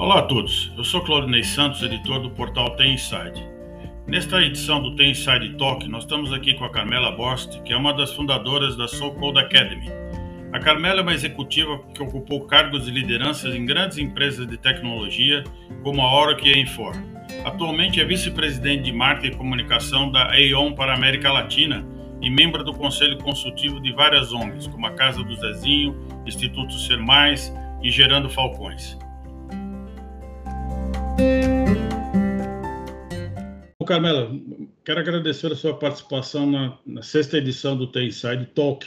Olá a todos, eu sou Claudinei Santos, editor do portal Tem Inside. Nesta edição do Tem Inside Talk, nós estamos aqui com a Carmela Borst, que é uma das fundadoras da So Code Academy. A Carmela é uma executiva que ocupou cargos de liderança em grandes empresas de tecnologia, como a Oracle e a Infor. Atualmente é vice-presidente de marketing e comunicação da Aon para a América Latina e membro do conselho consultivo de várias ONGs, como a Casa do Zezinho, Instituto Ser Mais e Gerando Falcões. Carmela, quero agradecer a sua participação na, na sexta edição do T-Inside Talk.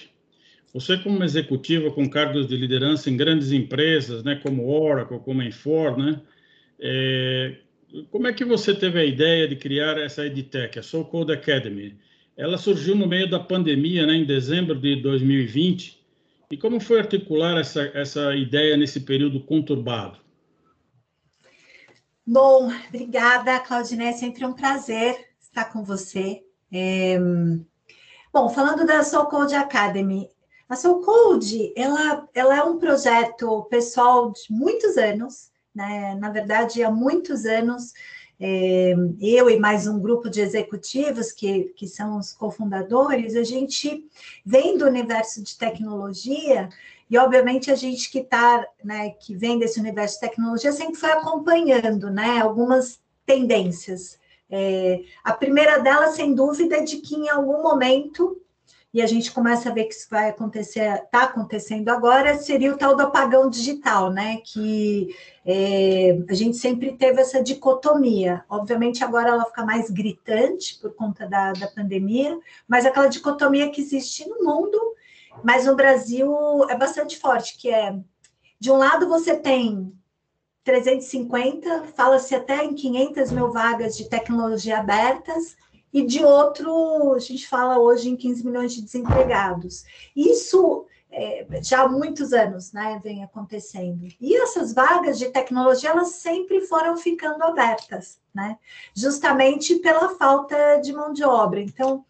Você, como executiva com cargos de liderança em grandes empresas, né, como Oracle, como Infor, né, é, como é que você teve a ideia de criar essa EdTech, a Soul Code Academy? Ela surgiu no meio da pandemia, né, em dezembro de 2020. E como foi articular essa, essa ideia nesse período conturbado? Bom, obrigada, Claudinei. É sempre um prazer estar com você. É... Bom, falando da Soul Code Academy, a Soul Code ela, ela é um projeto pessoal de muitos anos, né? Na verdade, há muitos anos, é, eu e mais um grupo de executivos que, que são os cofundadores, a gente vem do universo de tecnologia e, obviamente, a gente que está, né, que vem desse universo de tecnologia, sempre foi acompanhando né, algumas tendências. É, a primeira delas, sem dúvida, é de que em algum momento, e a gente começa a ver que isso vai acontecer, está acontecendo agora, seria o tal do apagão digital, né? Que é, a gente sempre teve essa dicotomia. Obviamente, agora ela fica mais gritante por conta da, da pandemia, mas aquela dicotomia que existe no mundo mas no Brasil é bastante forte, que é de um lado você tem 350, fala-se até em 500 mil vagas de tecnologia abertas, e de outro, a gente fala hoje em 15 milhões de desempregados. Isso é, já há muitos anos né, vem acontecendo. E essas vagas de tecnologia, elas sempre foram ficando abertas, né? justamente pela falta de mão de obra. Então,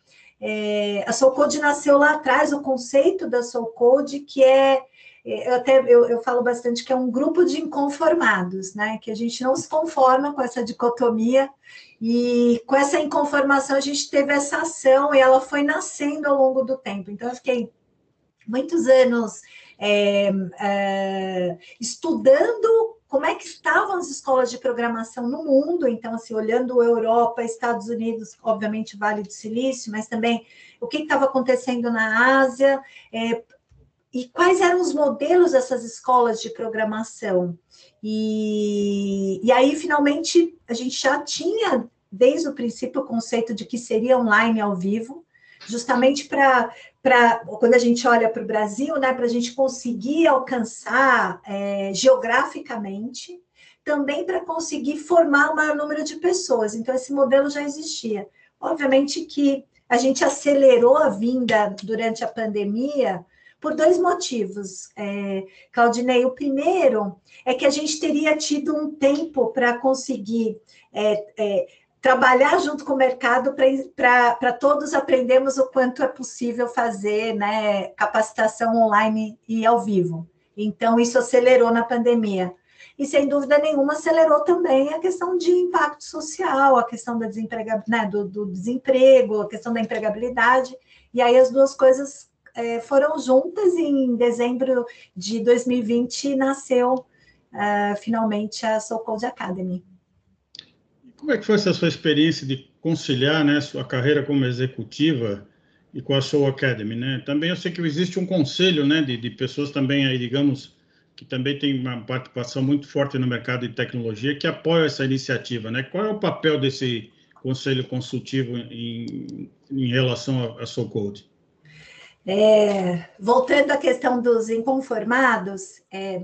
é, a Soul Code nasceu lá atrás, o conceito da Soul Code, que é, é, eu até eu, eu, falo bastante que é um grupo de inconformados, né? Que a gente não se conforma com essa dicotomia, e com essa inconformação a gente teve essa ação e ela foi nascendo ao longo do tempo. Então, eu fiquei muitos anos é, é, estudando como é que estavam as escolas de programação no mundo, então, assim, olhando Europa, Estados Unidos, obviamente Vale do Silício, mas também o que estava acontecendo na Ásia, é, e quais eram os modelos dessas escolas de programação. E, e aí, finalmente, a gente já tinha, desde o princípio, o conceito de que seria online ao vivo, justamente para quando a gente olha para o Brasil, né, para a gente conseguir alcançar é, geograficamente, também para conseguir formar o maior número de pessoas. Então, esse modelo já existia. Obviamente que a gente acelerou a vinda durante a pandemia por dois motivos, é, Claudinei. O primeiro é que a gente teria tido um tempo para conseguir é, é, trabalhar junto com o mercado para todos aprendermos o quanto é possível fazer né, capacitação online e ao vivo. Então, isso acelerou na pandemia. E, sem dúvida nenhuma, acelerou também a questão de impacto social, a questão da desemprega, né, do, do, desemprego, a questão da empregabilidade. E aí as duas coisas é, foram juntas e em dezembro de 2020 nasceu uh, finalmente a Soul Code Academy. Como é que foi essa sua experiência de conciliar né, sua carreira como executiva e com a Soul Academy? Né? Também eu sei que existe um conselho né, de, de pessoas também aí, digamos, que também tem uma participação muito forte no mercado de tecnologia, que apoia essa iniciativa. Né? Qual é o papel desse conselho consultivo em, em relação à Soul Code? É, voltando à questão dos inconformados, é,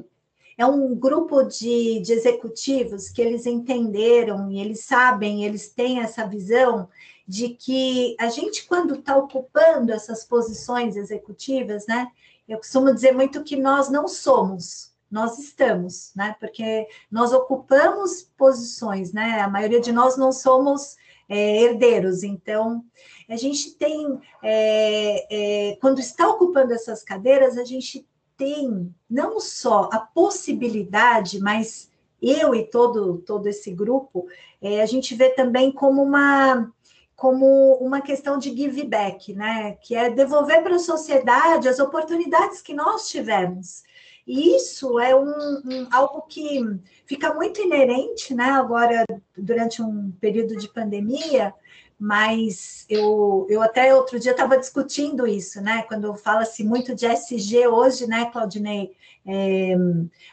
é um grupo de, de executivos que eles entenderam e eles sabem, eles têm essa visão de que a gente, quando está ocupando essas posições executivas, né? Eu costumo dizer muito que nós não somos, nós estamos, né? Porque nós ocupamos posições, né? A maioria de nós não somos é, herdeiros, então a gente tem, é, é, quando está ocupando essas cadeiras, a gente tem não só a possibilidade, mas eu e todo, todo esse grupo, é, a gente vê também como uma como uma questão de give back, né? Que é devolver para a sociedade as oportunidades que nós tivemos. E isso é um, um, algo que fica muito inerente, né? Agora, durante um período de pandemia, mas eu, eu até outro dia estava discutindo isso, né? Quando fala-se muito de SG hoje, né, Claudinei? É,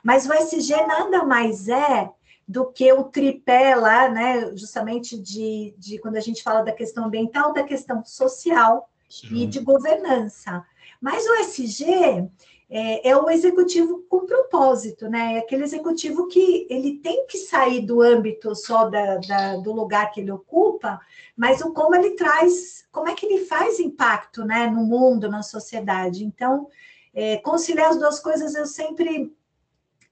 mas o SG nada mais é do que o tripé lá, né? Justamente de, de quando a gente fala da questão ambiental, da questão social Sim. e de governança. Mas o SG é, é, o executivo com propósito, né? É aquele executivo que ele tem que sair do âmbito só da, da, do lugar que ele ocupa, mas o como ele traz, como é que ele faz impacto, né, no mundo, na sociedade. Então, é, conciliar as duas coisas, eu sempre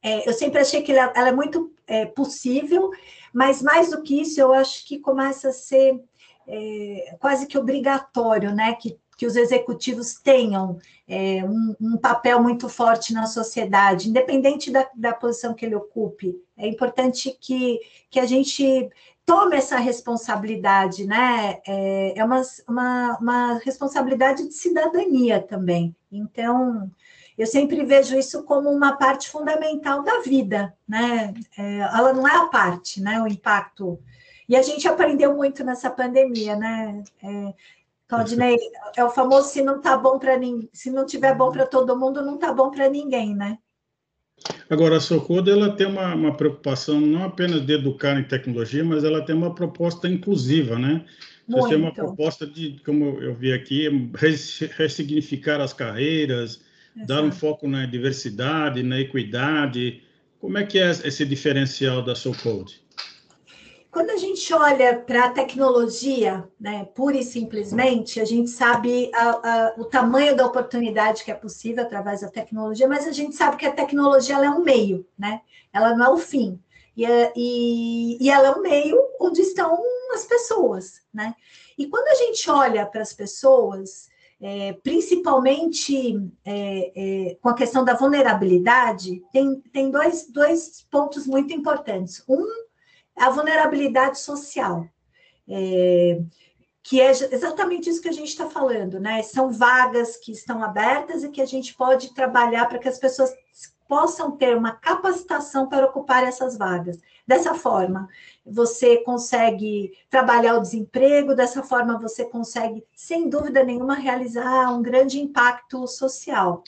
é, eu sempre achei que ela, ela é muito é, possível, mas mais do que isso, eu acho que começa a ser é, quase que obrigatório, né? Que, que os executivos tenham é, um, um, papel muito forte na sociedade, independente da, da posição que ele ocupe. É importante que, que a gente tome essa responsabilidade, né? É, é uma, uma, uma responsabilidade de cidadania também. Então, eu sempre vejo isso como uma parte fundamental da vida, né? É, ela não é a parte, né? O impacto. E a gente aprendeu muito nessa pandemia, né? É, Claudinei, é o famoso se não tá bom para ninguém, se não tiver bom para todo mundo, não tá bom para ninguém, né? Agora, a Socorro, ela tem uma, uma preocupação não apenas de educar em tecnologia, mas ela tem uma proposta inclusiva, né? Você tem uma proposta de, como eu vi aqui, ressignificar as carreiras, Exato. dar um foco na diversidade, na equidade. Como é que é esse diferencial da Soul Code? Quando a gente olha para a tecnologia, né, pura e simplesmente, a gente sabe a, a, o tamanho da oportunidade que é possível através da tecnologia, mas a gente sabe que a tecnologia é um meio, né? Ela não é o fim. E, é, e, e ela é um meio onde estão as pessoas, né? E quando a gente olha para as pessoas, é, principalmente é, é, com a questão da vulnerabilidade, tem, tem dois, dois pontos muito importantes. Um, a vulnerabilidade social, é, que é exatamente isso que a gente está falando, né? São vagas que estão abertas e que a gente pode trabalhar para que as pessoas possam ter uma capacitação para ocupar essas vagas. Dessa forma, você consegue trabalhar o desemprego, dessa forma, você consegue, sem dúvida nenhuma, realizar um grande impacto social.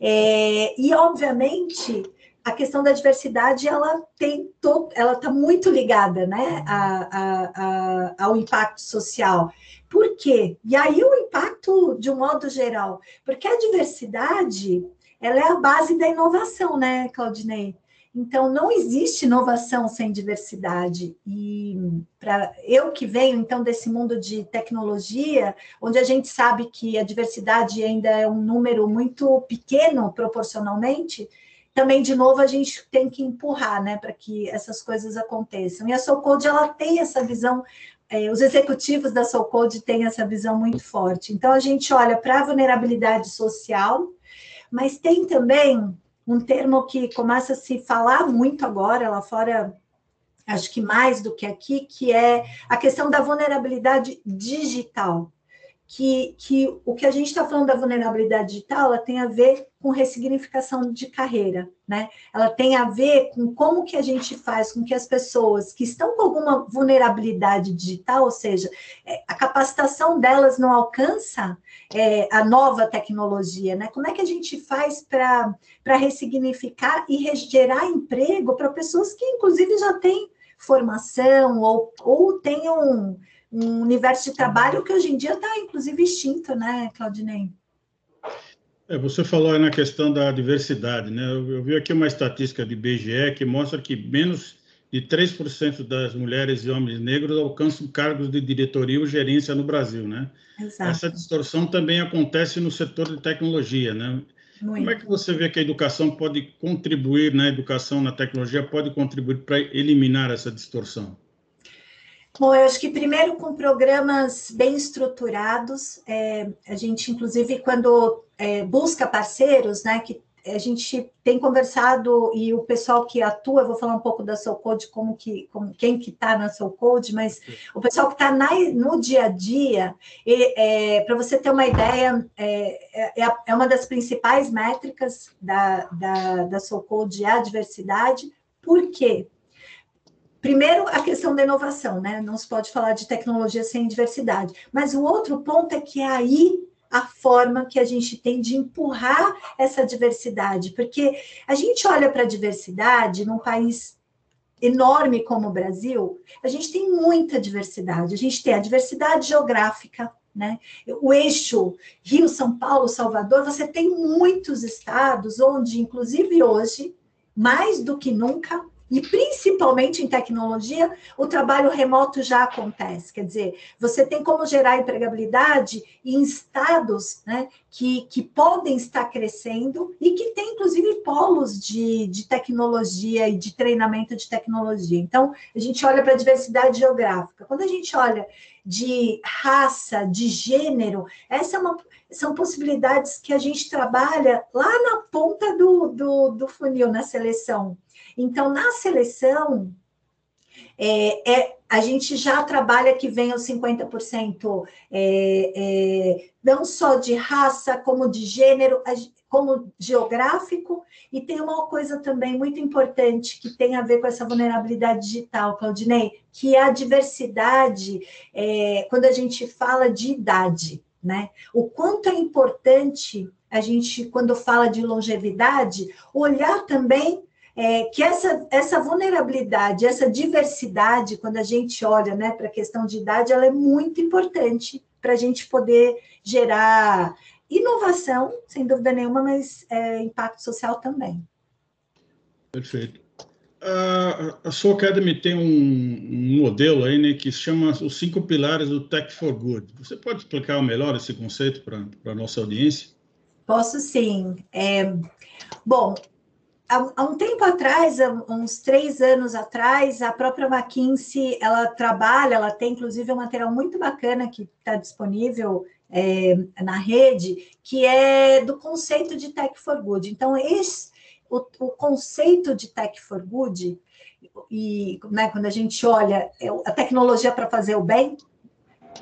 É, e, obviamente, a questão da diversidade ela tem ela está muito ligada né, a, a, a, ao impacto social. Por quê? E aí o impacto de um modo geral, porque a diversidade ela é a base da inovação, né, Claudinei? Então, não existe inovação sem diversidade. E para eu que venho, então, desse mundo de tecnologia, onde a gente sabe que a diversidade ainda é um número muito pequeno proporcionalmente, também, de novo, a gente tem que empurrar, né, para que essas coisas aconteçam. E a Soul ela tem essa visão, é, os executivos da Soul têm essa visão muito forte. Então, a gente olha para a vulnerabilidade social, mas tem também um termo que começa a se falar muito agora lá fora, acho que mais do que aqui, que é a questão da vulnerabilidade digital. Que, que o que a gente está falando da vulnerabilidade digital ela tem a ver com ressignificação de carreira, né? Ela tem a ver com como que a gente faz com que as pessoas que estão com alguma vulnerabilidade digital, ou seja, é, a capacitação delas não alcança é, a nova tecnologia, né? Como é que a gente faz para ressignificar e gerar emprego para pessoas que, inclusive, já têm formação ou, ou tenham um, um universo de trabalho que hoje em dia está, inclusive, extinto, né, Claudinei? É, você falou na questão da diversidade, né? Eu, eu vi aqui uma estatística de BGE que mostra que menos de 3% das mulheres e homens negros alcançam cargos de diretoria ou gerência no Brasil, né? Exato. Essa distorção também acontece no setor de tecnologia, né? Muito. Como é que você vê que a educação pode contribuir, né? A educação na tecnologia pode contribuir para eliminar essa distorção? Bom, eu acho que primeiro com programas bem estruturados, é, a gente, inclusive, quando é, busca parceiros, né, que a gente tem conversado e o pessoal que atua, eu vou falar um pouco da Soul Code, como que, como, quem que está na Soul Code, mas o pessoal que está no dia a dia, é, para você ter uma ideia, é, é, é, uma das principais métricas da, da, da Soul Code, é a diversidade. Por quê? Primeiro, a questão da inovação, né? Não se pode falar de tecnologia sem diversidade. Mas o outro ponto é que aí a forma que a gente tem de empurrar essa diversidade, porque a gente olha para a diversidade num país enorme como o Brasil, a gente tem muita diversidade. A gente tem a diversidade geográfica, né? O eixo Rio, São Paulo, Salvador, você tem muitos estados onde, inclusive hoje, mais do que nunca, e principalmente em tecnologia, o trabalho remoto já acontece. Quer dizer, você tem como gerar empregabilidade em estados né, que, que podem estar crescendo e que tem, inclusive, polos de, de tecnologia e de treinamento de tecnologia. Então, a gente olha para a diversidade geográfica. Quando a gente olha de raça, de gênero, essa é uma, são possibilidades que a gente trabalha lá na ponta do, do, do funil, na seleção. Então, na seleção, é, é, a gente já trabalha que os 50%, é, é, não só de raça, como de gênero, como geográfico, e tem uma coisa também muito importante que tem a ver com essa vulnerabilidade digital, Claudinei, que é a diversidade é, quando a gente fala de idade, né? O quanto é importante a gente, quando fala de longevidade, olhar também é, que essa, essa vulnerabilidade, essa diversidade, quando a gente olha né, para a questão de idade, ela é muito importante para a gente poder gerar inovação, sem dúvida nenhuma, mas é, impacto social também. Perfeito. A, a Soul Academy tem um, um, modelo aí, né, que se chama os cinco pilares do Tech for Good. Você pode explicar melhor esse conceito para a nossa audiência? Posso sim. É, bom, há, um tempo atrás, uns três anos atrás, a própria McKinsey, ela trabalha, ela tem inclusive um material muito bacana que está disponível é, na rede, que é do conceito de Tech for Good. Então, esse, o, o conceito de Tech for Good, e né, quando a gente olha é a tecnologia para fazer o bem,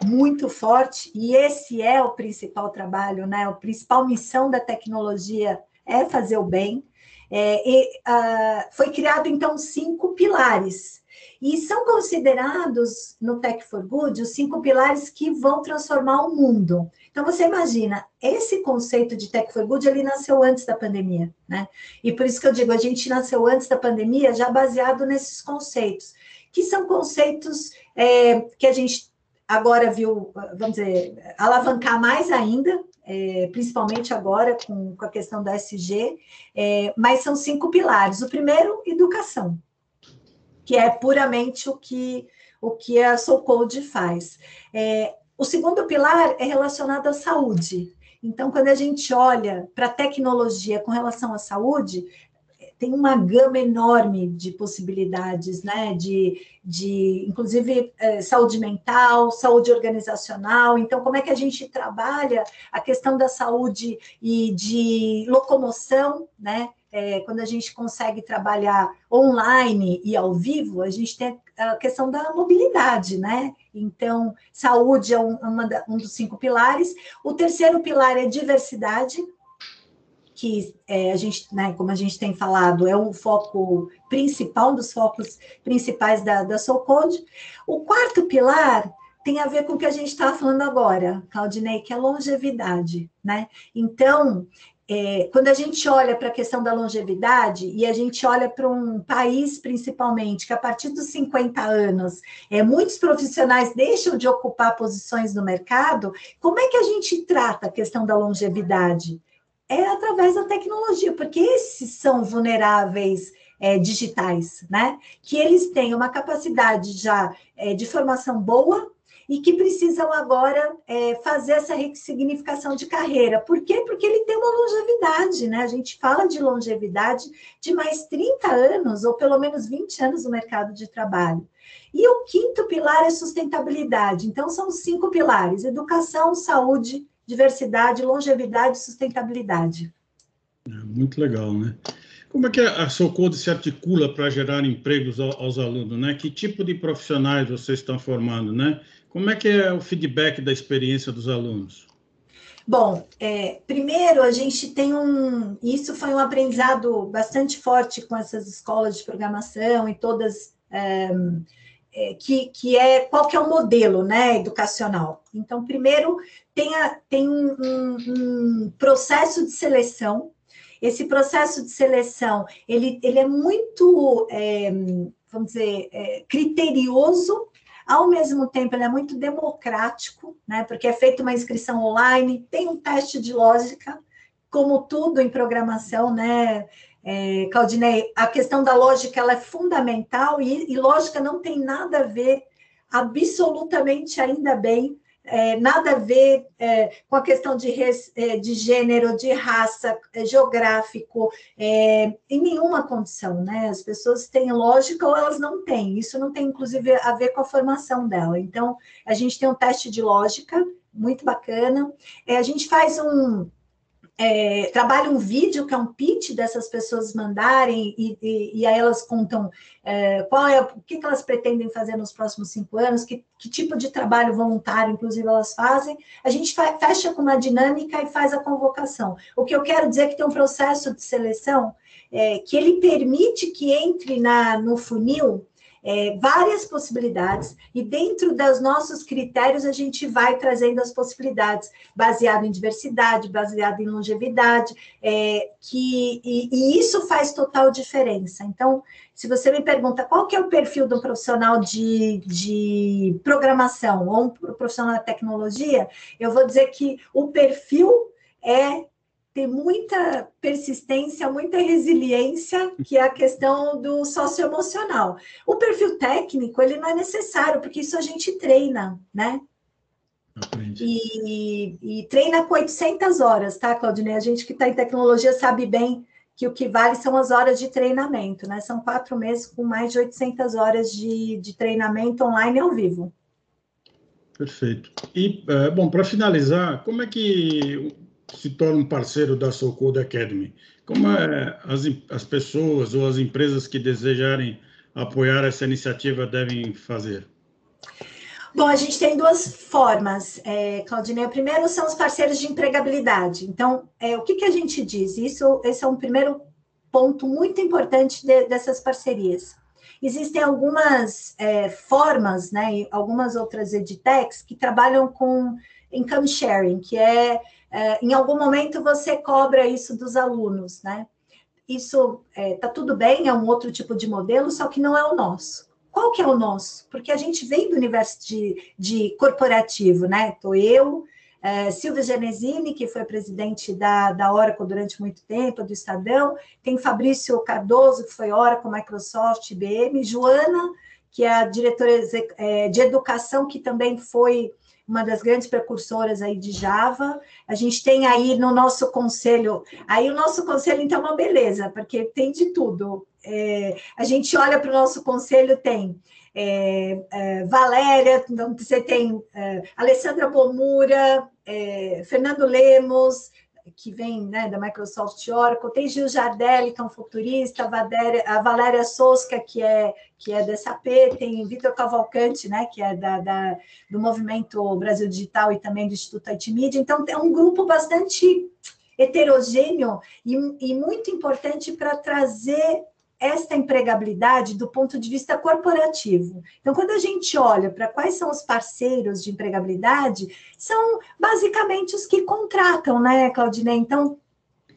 muito forte, e esse é o principal trabalho, né? A principal missão da tecnologia é fazer o bem. É, e, uh, foi criado, então, cinco pilares. E são considerados no Tech for Good os cinco pilares que vão transformar o mundo. Então, você imagina, esse conceito de Tech for Good, ele nasceu antes da pandemia, né? E por isso que eu digo, a gente nasceu antes da pandemia já baseado nesses conceitos, que são conceitos é, que a gente agora viu, vamos dizer, alavancar mais ainda, é, principalmente agora com, com, a questão da SG, é, mas são cinco pilares. O primeiro, educação, que é puramente o que, o que a Soul Code faz. É, o segundo pilar é relacionado à saúde. Então, quando a gente olha para a tecnologia com relação à saúde, tem uma gama enorme de possibilidades, né? De, de inclusive, é, saúde mental, saúde organizacional. Então, como é que a gente trabalha a questão da saúde e de locomoção, né? É, quando a gente consegue trabalhar online e ao vivo, a gente tem a questão da mobilidade, né? Então, saúde é um, um dos cinco pilares. O terceiro pilar é diversidade, que é, a gente, né, como a gente tem falado, é o foco principal, um dos focos principais da, da Soul Code. O quarto pilar tem a ver com o que a gente está falando agora, Claudinei, que é longevidade, né? Então, é, quando a gente olha para a questão da longevidade e a gente olha para um país, principalmente, que a partir dos 50 anos, é, muitos profissionais deixam de ocupar posições no mercado, como é que a gente trata a questão da longevidade? É através da tecnologia, porque esses são vulneráveis é, digitais, né? Que eles têm uma capacidade já é, de formação boa e que precisam agora é, fazer essa ressignificação de carreira. Por quê? Porque ele tem uma longevidade, né? A gente fala de longevidade de mais 30 anos, ou pelo menos 20 anos no mercado de trabalho. E o quinto pilar é sustentabilidade. Então, são cinco pilares: educação, saúde, diversidade, longevidade e sustentabilidade. É, muito legal, né? Como é que a Socode se articula para gerar empregos aos alunos, né? Que tipo de profissionais vocês estão formando, né? Como é que é o feedback da experiência dos alunos? Bom, é, primeiro a gente tem um. Isso foi um aprendizado bastante forte com essas escolas de programação e todas. É, é, que, que é qual que é o modelo né, educacional. Então, primeiro tem, a, tem um, um, processo de seleção. Esse processo de seleção ele, ele é muito, é, vamos dizer, é, criterioso ao mesmo tempo, ele é muito democrático, né? Porque é feita uma inscrição online, tem um teste de lógica, como tudo em programação, né? É, Claudinei, a questão da lógica ela é fundamental e, e lógica não tem nada a ver, absolutamente ainda bem, é, nada a ver é, com a questão de, res, é, de gênero, de raça, é, geográfico, é, em nenhuma condição, né? As pessoas têm lógica ou elas não têm. Isso não tem, inclusive, a ver com a formação dela. Então, a gente tem um teste de lógica muito bacana. a gente faz um é, trabalha um vídeo que é um pitch dessas pessoas mandarem e, e, e aí elas contam é, qual é o que, que, elas pretendem fazer nos próximos cinco anos, que, que, tipo de trabalho voluntário, inclusive, elas fazem. A gente fecha com uma dinâmica e faz a convocação. O que eu quero dizer é que tem um processo de seleção é, que ele permite que entre na, no funil é, várias possibilidades, e dentro dos nossos critérios a gente vai trazendo as possibilidades, baseado em diversidade, baseado em longevidade, é, que, e, e, isso faz total diferença. Então, se você me pergunta qual que é o perfil do profissional de, de programação ou um profissional da tecnologia, eu vou dizer que o perfil é ter muita persistência, muita resiliência, que é a questão do socioemocional. O perfil técnico, ele não é necessário, porque isso a gente treina, né? E, e, treina com 800 horas, tá, Claudinei? A gente que está em tecnologia sabe bem que o que vale são as horas de treinamento, né? São quatro meses com mais de 800 horas de, de treinamento online ao vivo. Perfeito. E, é, bom, para finalizar, como é que se torna um parceiro da Soul Code Academy? Como é, as, as pessoas ou as empresas que desejarem apoiar essa iniciativa devem fazer? Bom, a gente tem duas formas, é, Claudinei. O primeiro são os parceiros de empregabilidade. Então, é, o que, que a gente diz? Isso, esse é um primeiro ponto muito importante de, dessas parcerias. Existem algumas é, formas, né, algumas outras edtechs que trabalham com income sharing, que é é, em algum momento você cobra isso dos alunos, né? Isso é, tá tudo bem, é um outro tipo de modelo, só que não é o nosso. Qual que é o nosso? Porque a gente vem do universo de, de corporativo, né? Estou eu, é, Silvia Genesini, que foi presidente da, da Oracle durante muito tempo, do Estadão, tem Fabrício Cardoso, que foi Oracle, Microsoft, IBM, Joana, que é a diretora é, de educação, que também foi uma das grandes precursoras aí de Java. A gente tem aí no nosso conselho, aí o nosso conselho então é uma beleza, porque tem de tudo. É, a gente olha para o nosso conselho, tem é, é, Valéria, então você tem é, Alessandra Bomura, é, Fernando Lemos, que vem né, da Microsoft Oracle, tem Gil Jardelli, que é um futurista, a Valéria, a Valéria Sosca, que é, que é da SAP, tem Vitor Cavalcante, né, que é da, da, do Movimento Brasil Digital e também do Instituto IT Media. Então, é um grupo bastante heterogêneo e, e muito importante para trazer esta empregabilidade do ponto de vista corporativo. Então, quando a gente olha para quais são os parceiros de empregabilidade, são basicamente os que contratam, né, Claudinei? Então,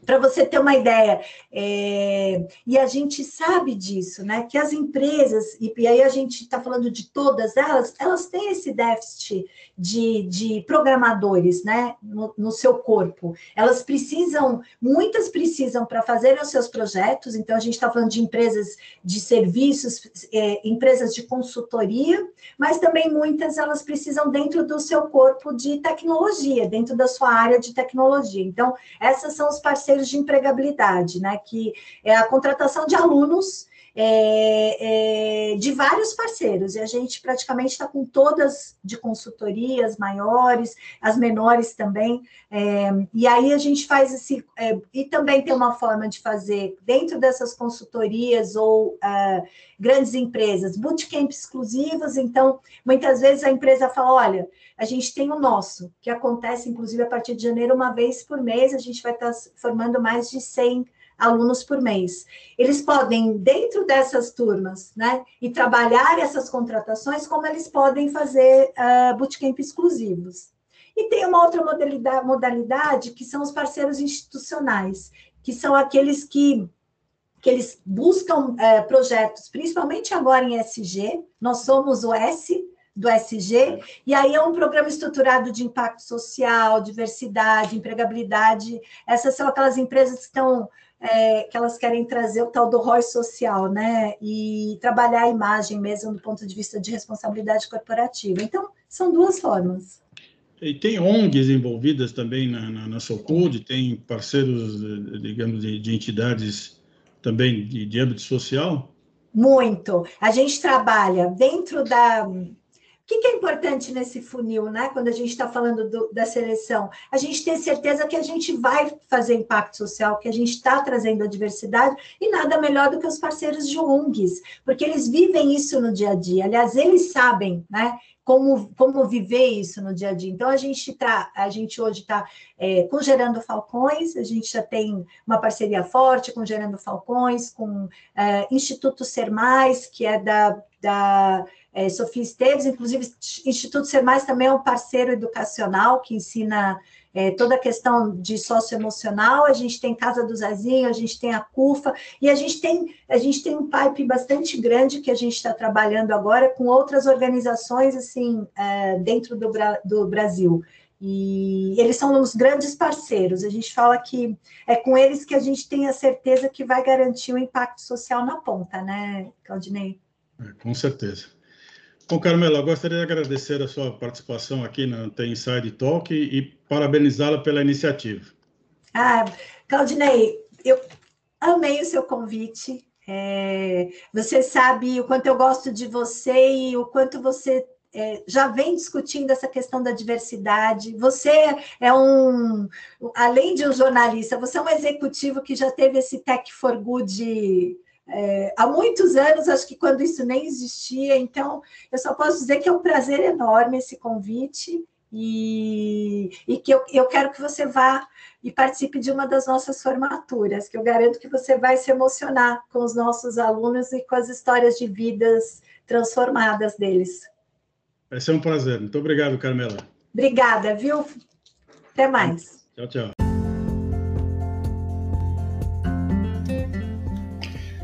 para você ter uma ideia, é, e a gente sabe disso, né? Que as empresas, e, e aí a gente está falando de todas elas, elas têm esse déficit de, de programadores, né? No, no seu corpo. Elas precisam, muitas precisam para fazerem os seus projetos, então a gente está falando de empresas de serviços, é, empresas de consultoria, mas também muitas elas precisam dentro do seu corpo de tecnologia, dentro da sua área de tecnologia. Então, essas são os parceiros de empregabilidade, né? Que é a contratação de alunos é, é, de vários parceiros, e a gente praticamente está com todas de consultorias maiores, as menores também, é, e aí a gente faz esse, é, e também tem uma forma de fazer dentro dessas consultorias ou uh, grandes empresas, bootcamp exclusivos, então muitas vezes a empresa fala, olha, a gente tem o nosso, que acontece inclusive a partir de janeiro, uma vez por mês, a gente vai estar formando mais de 100 alunos por mês. Eles podem, dentro dessas turmas, né, e trabalhar essas contratações, como eles podem fazer uh, bootcamp exclusivos. E tem uma outra modalidade, modalidade que são os parceiros institucionais, que são aqueles que que eles buscam é, projetos, principalmente agora em SG, nós somos o S do SG, e aí é um programa estruturado de impacto social, diversidade, empregabilidade. Essas são aquelas empresas que estão é, que elas querem trazer o tal do ROI social, né? E trabalhar a imagem mesmo do ponto de vista de responsabilidade corporativa. Então, são duas formas. E tem ONGs envolvidas também na, na, na tem parceiros, digamos, de, de entidades também de, de âmbito social? Muito. A gente trabalha dentro da que, que é importante nesse funil, né? Quando a gente está falando do, da seleção, a gente ter certeza que a gente vai fazer impacto social, que a gente está trazendo a diversidade, e nada melhor do que os parceiros de ONGs, porque eles vivem isso no dia a dia. Aliás, eles sabem, né? Como, como viver isso no dia a dia. Então, a gente tá, a gente hoje está é, com Gerando Falcões, a gente já tem uma parceria forte com Gerando Falcões, com é, Instituto Ser Mais, que é da, da é, Sofia Esteves, inclusive Instituto Ser Mais também é um parceiro educacional que ensina é, toda a questão de socioemocional, a gente tem Casa do Zazinho, a gente tem a CUFA, e a gente tem, a gente tem um pipe bastante grande que a gente está trabalhando agora com outras organizações assim é, dentro do, do Brasil. E eles são os grandes parceiros. A gente fala que é com eles que a gente tem a certeza que vai garantir o impacto social na ponta, né, Claudinei? É, com certeza. Bom, Carmela, gostaria de agradecer a sua participação aqui no Tem Inside Talk e parabenizá-la pela iniciativa. Ah, Claudinei, eu amei o seu convite. É, você sabe o quanto eu gosto de você e o quanto você é, já vem discutindo essa questão da diversidade. Você é um, além de um jornalista, você é um executivo que já teve esse Tech for Good é, há muitos anos, acho que quando isso nem existia, então eu só posso dizer que é um prazer enorme esse convite e, e que eu, eu quero que você vá e participe de uma das nossas formaturas, que eu garanto que você vai se emocionar com os nossos alunos e com as histórias de vidas transformadas deles. Vai ser um prazer. Muito obrigado, Carmela. Obrigada, viu? Até mais. Tchau, tchau.